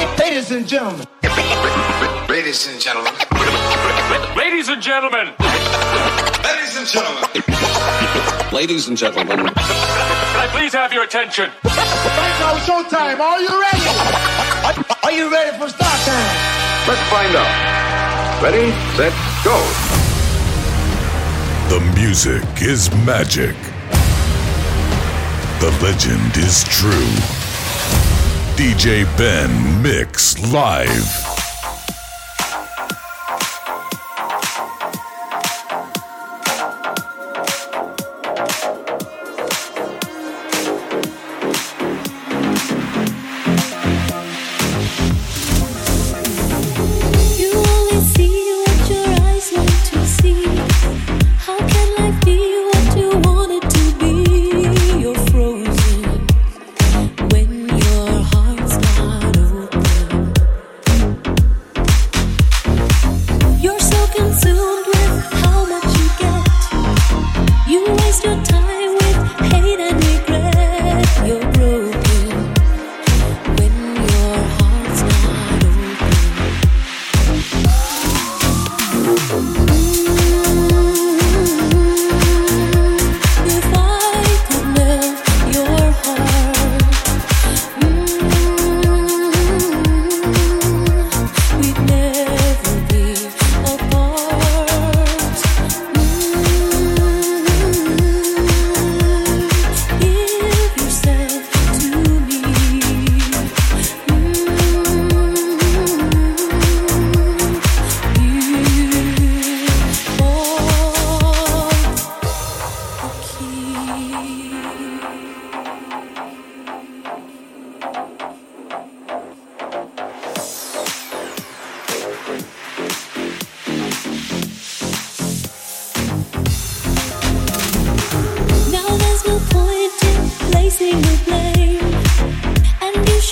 Ladies and gentlemen. Ladies and gentlemen. Ladies and gentlemen. Ladies and gentlemen. Ladies and gentlemen. Can I please have your attention? Right now, showtime. Are you ready? Are, are you ready for start time? Let's find out. Ready, set, go. The music is magic. The legend is true. DJ Benn Mix Live.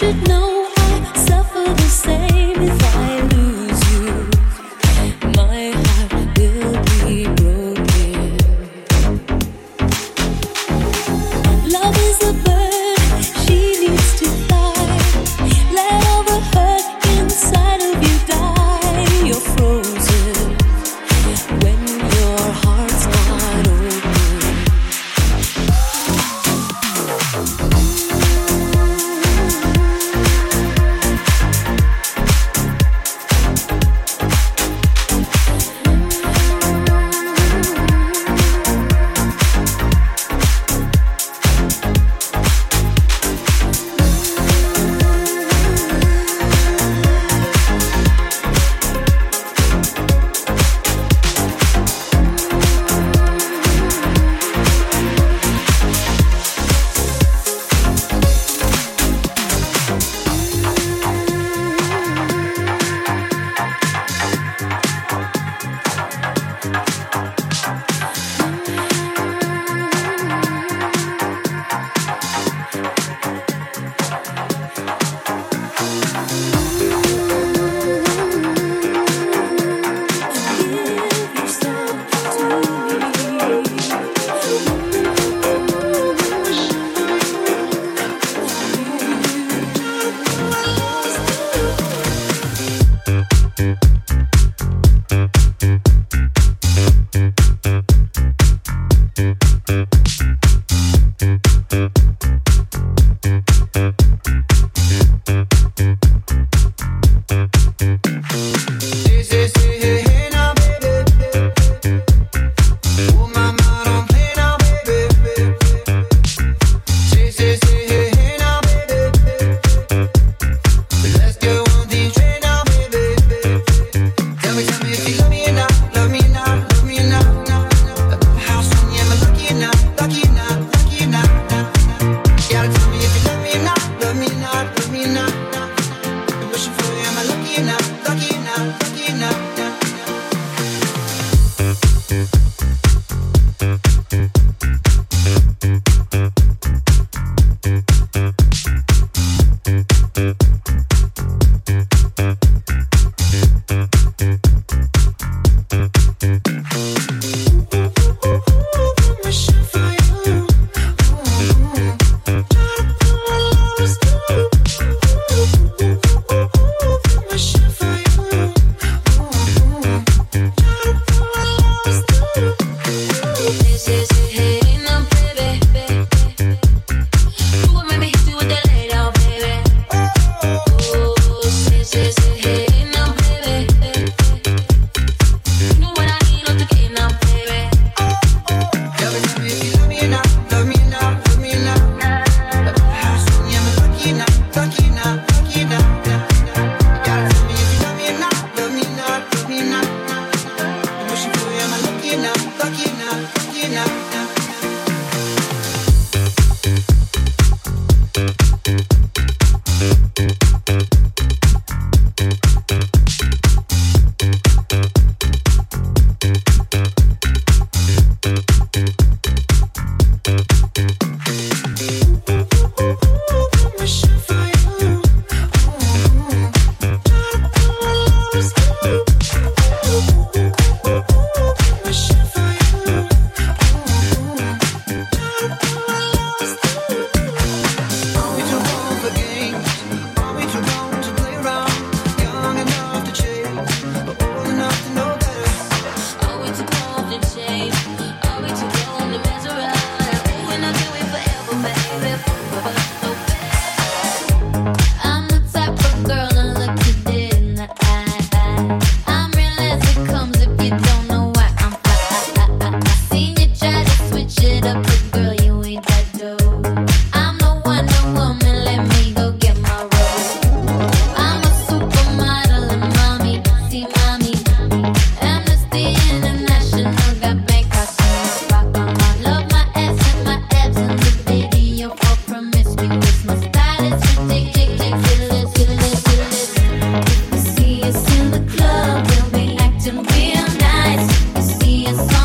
should know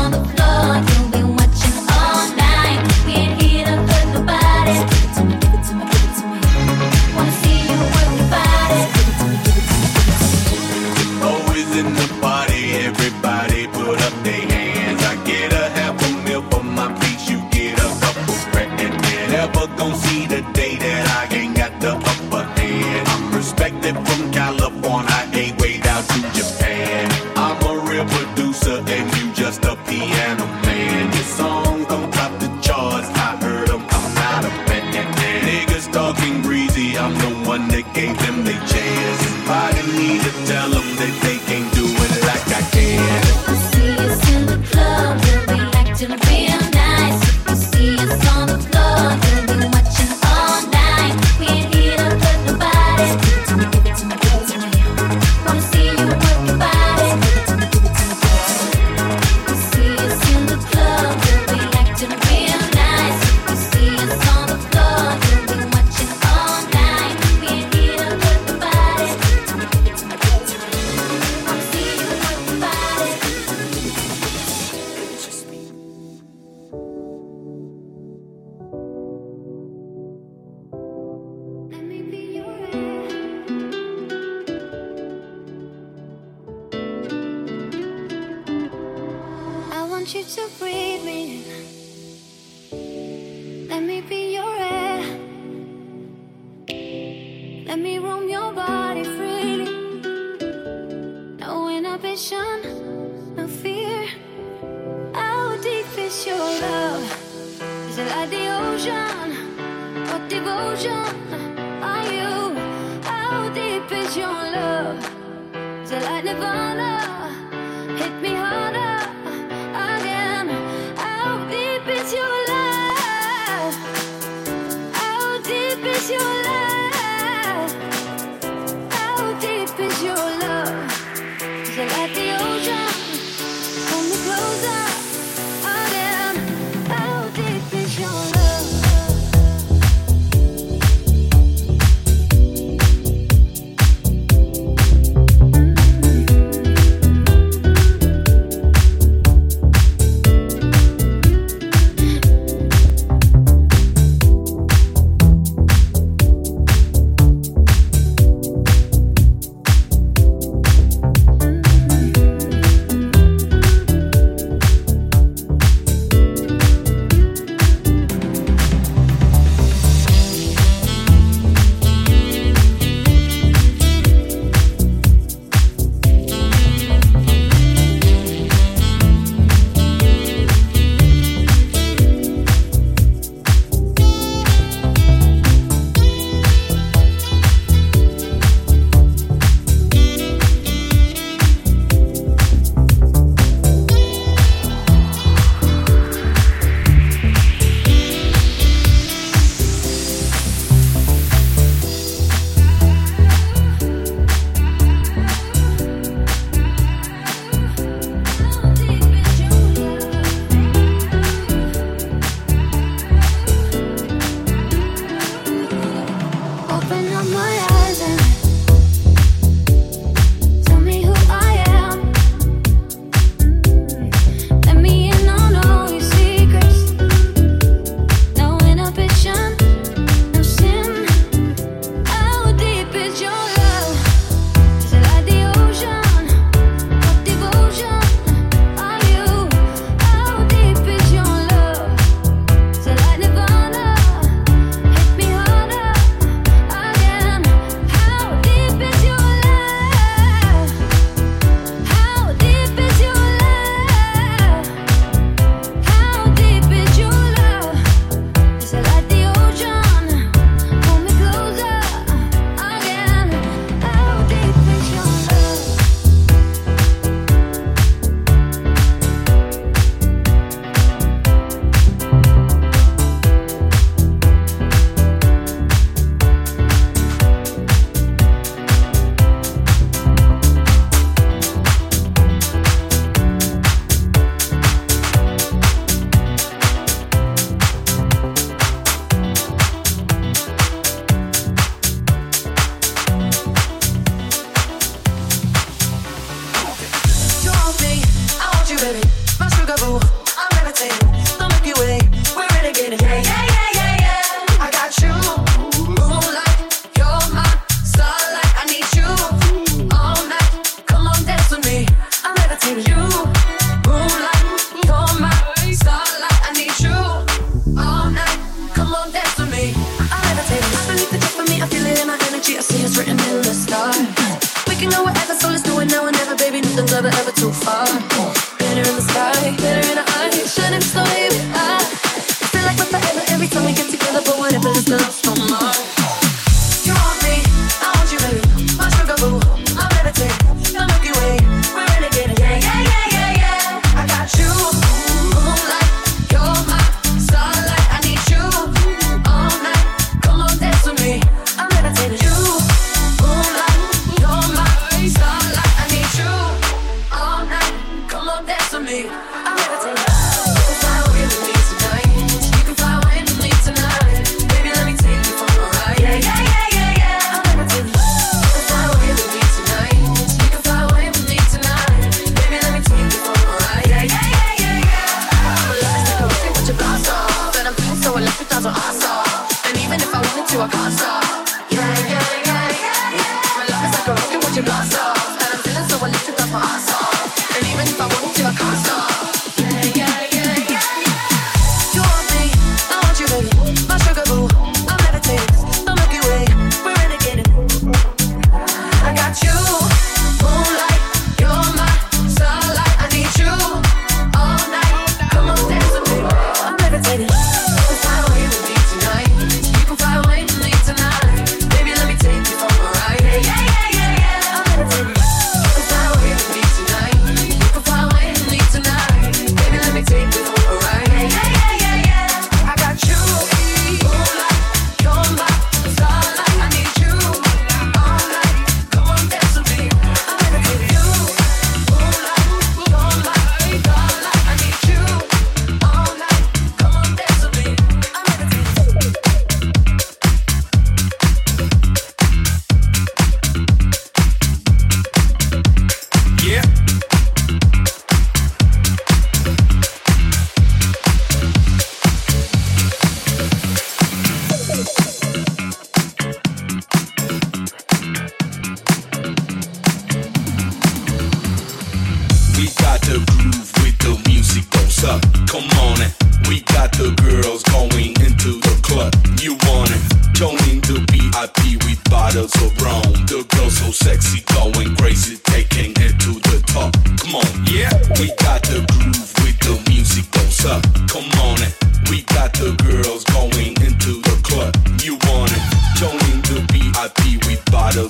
on the floor. 清了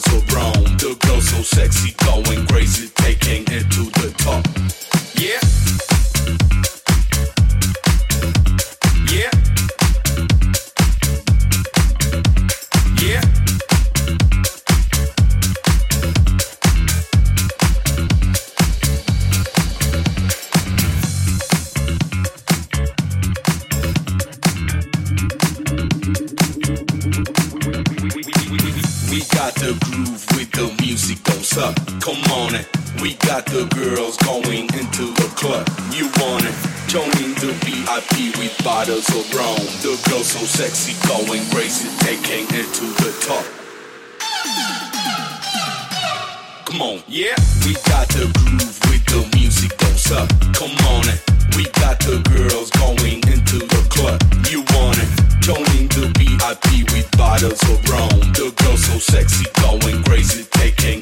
so grown. The girl so sexy, going crazy, taking it to the top. Yeah. We got the girls going into the club. You want it? Joining the VIP with bottles of rum. The girls so sexy, going crazy, taking it to the top. Come on, yeah. We got the groove with the music goes up. Come on, it. We got the girls going into the club. You want it? Joining the VIP with bottles of rum. The girls so sexy, going crazy, taking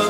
Bum,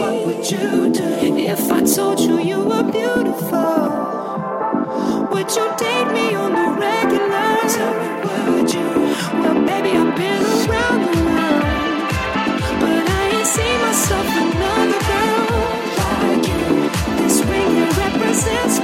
what would you do if i told you you were beautiful? Would you date me on the regular? Or would you? Well maybe i'm being around this ring represents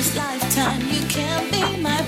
this lifetime. You can't be my